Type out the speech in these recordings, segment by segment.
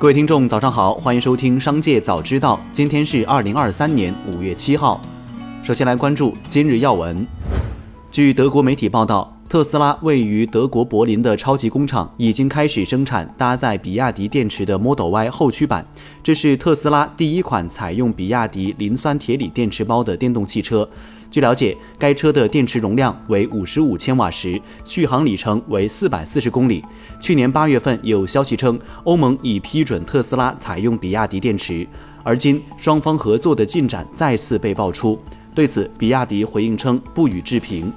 各位听众，早上好，欢迎收听《商界早知道》。今天是二零二三年五月七号。首先来关注今日要闻。据德国媒体报道，特斯拉位于德国柏林的超级工厂已经开始生产搭载比亚迪电池的 Model Y 后驱版。这是特斯拉第一款采用比亚迪磷酸铁锂电池包的电动汽车。据了解，该车的电池容量为五十五千瓦时，续航里程为四百四十公里。去年八月份，有消息称欧盟已批准特斯拉采用比亚迪电池，而今双方合作的进展再次被爆出。对此，比亚迪回应称不予置评。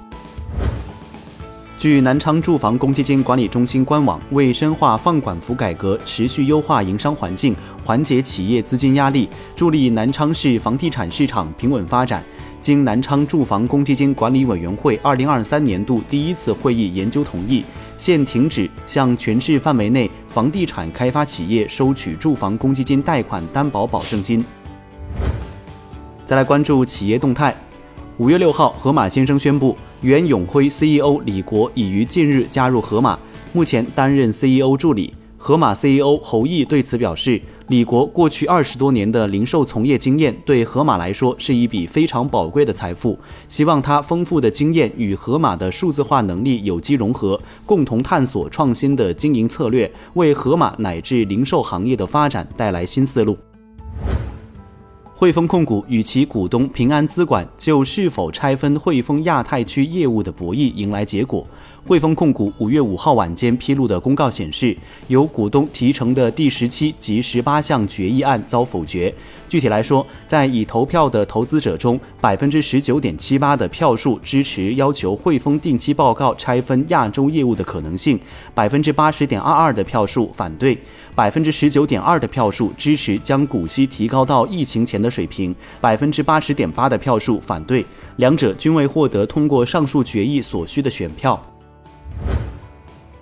据南昌住房公积金管理中心官网，为深化放管服改革，持续优化营商环境，缓解企业资金压力，助力南昌市房地产市场平稳发展。经南昌住房公积金管理委员会二零二三年度第一次会议研究同意，现停止向全市范围内房地产开发企业收取住房公积金贷款担保保证金。再来关注企业动态，五月六号，盒马先生宣布，原永辉 CEO 李国已于近日加入盒马，目前担任 CEO 助理。盒马 CEO 侯毅对此表示。李国过去二十多年的零售从业经验，对盒马来说是一笔非常宝贵的财富。希望他丰富的经验与盒马的数字化能力有机融合，共同探索创新的经营策略，为盒马乃至零售行业的发展带来新思路。汇丰控股与其股东平安资管就是否拆分汇丰亚太区业务的博弈迎来结果。汇丰控股五月五号晚间披露的公告显示，由股东提成的第十七及十八项决议案遭否决。具体来说，在已投票的投资者中，百分之十九点七八的票数支持要求汇丰定期报告拆分亚洲业务的可能性，百分之八十点二二的票数反对，百分之十九点二的票数支持将股息提高到疫情前的水平，百分之八十点八的票数反对，两者均未获得通过上述决议所需的选票。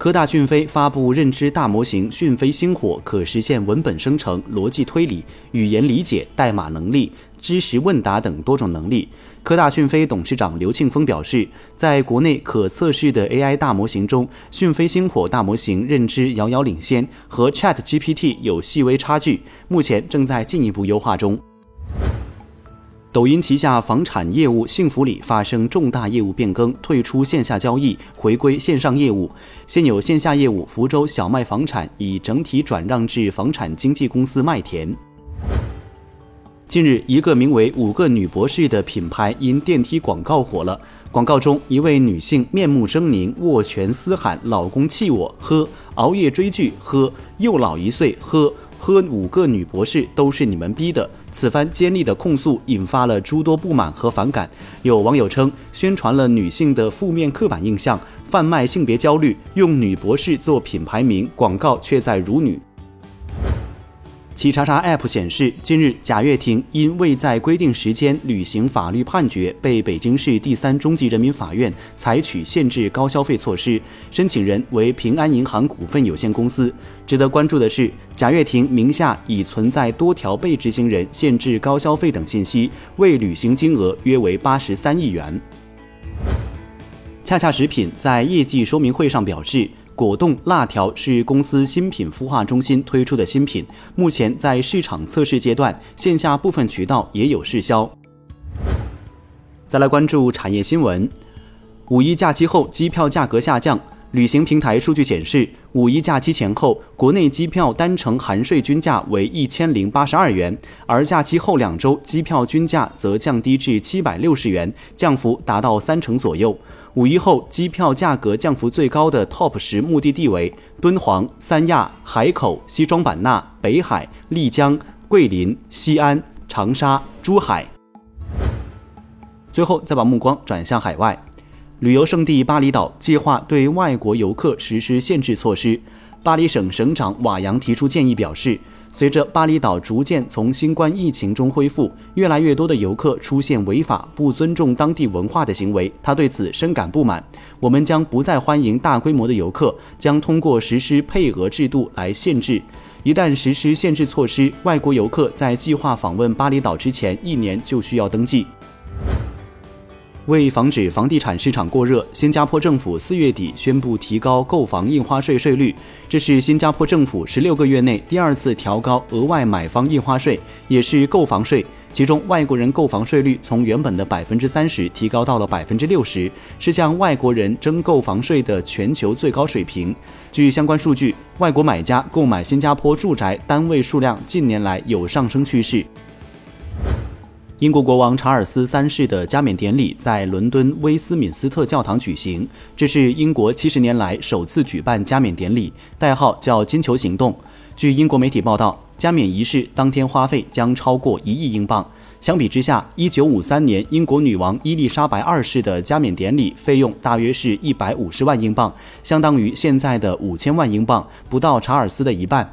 科大讯飞发布认知大模型讯飞星火，可实现文本生成、逻辑推理、语言理解、代码能力、知识问答等多种能力。科大讯飞董事长刘庆峰表示，在国内可测试的 AI 大模型中，讯飞星火大模型认知遥遥领先，和 ChatGPT 有细微差距，目前正在进一步优化中。抖音旗下房产业务幸福里发生重大业务变更，退出线下交易，回归线上业务。现有线下业务福州小麦房产已整体转让至房产经纪公司麦田。近日，一个名为“五个女博士”的品牌因电梯广告火了。广告中，一位女性面目狰狞，握拳嘶喊：“老公气我，呵！熬夜追剧，呵！又老一岁，呵！喝！五个女博士都是你们逼的。”此番尖利的控诉引发了诸多不满和反感。有网友称，宣传了女性的负面刻板印象，贩卖性别焦虑，用女博士做品牌名，广告却在辱女。企查查 App 显示，近日贾跃亭因未在规定时间履行法律判决，被北京市第三中级人民法院采取限制高消费措施，申请人为平安银行股份有限公司。值得关注的是，贾跃亭名下已存在多条被执行人限制高消费等信息，未履行金额约为八十三亿元。恰恰食品在业绩说明会上表示。果冻辣条是公司新品孵化中心推出的新品，目前在市场测试阶段，线下部分渠道也有试销。再来关注产业新闻，五一假期后机票价格下降。旅行平台数据显示，五一假期前后，国内机票单程含税均价为一千零八十二元，而假期后两周机票均价则降低至七百六十元，降幅达到三成左右。五一后机票价格降幅最高的 TOP 十目的地为敦煌、三亚、海口、西双版纳、北海、丽江、桂林、西安、长沙、珠海。最后，再把目光转向海外。旅游胜地巴厘岛计划对外国游客实施限制措施。巴厘省省长瓦扬提出建议，表示，随着巴厘岛逐渐从新冠疫情中恢复，越来越多的游客出现违法、不尊重当地文化的行为，他对此深感不满。我们将不再欢迎大规模的游客，将通过实施配额制度来限制。一旦实施限制措施，外国游客在计划访问巴厘岛之前一年就需要登记。为防止房地产市场过热，新加坡政府四月底宣布提高购房印花税税率，这是新加坡政府十六个月内第二次调高额外买方印花税，也是购房税。其中，外国人购房税率从原本的百分之三十提高到了百分之六十，是向外国人征购房税的全球最高水平。据相关数据，外国买家购买新加坡住宅单位数量近年来有上升趋势。英国国王查尔斯三世的加冕典礼在伦敦威斯敏斯特教堂举行，这是英国七十年来首次举办加冕典礼，代号叫“金球行动”。据英国媒体报道，加冕仪式当天花费将超过一亿英镑。相比之下，一九五三年英国女王伊丽莎白二世的加冕典礼费用大约是一百五十万英镑，相当于现在的五千万英镑，不到查尔斯的一半。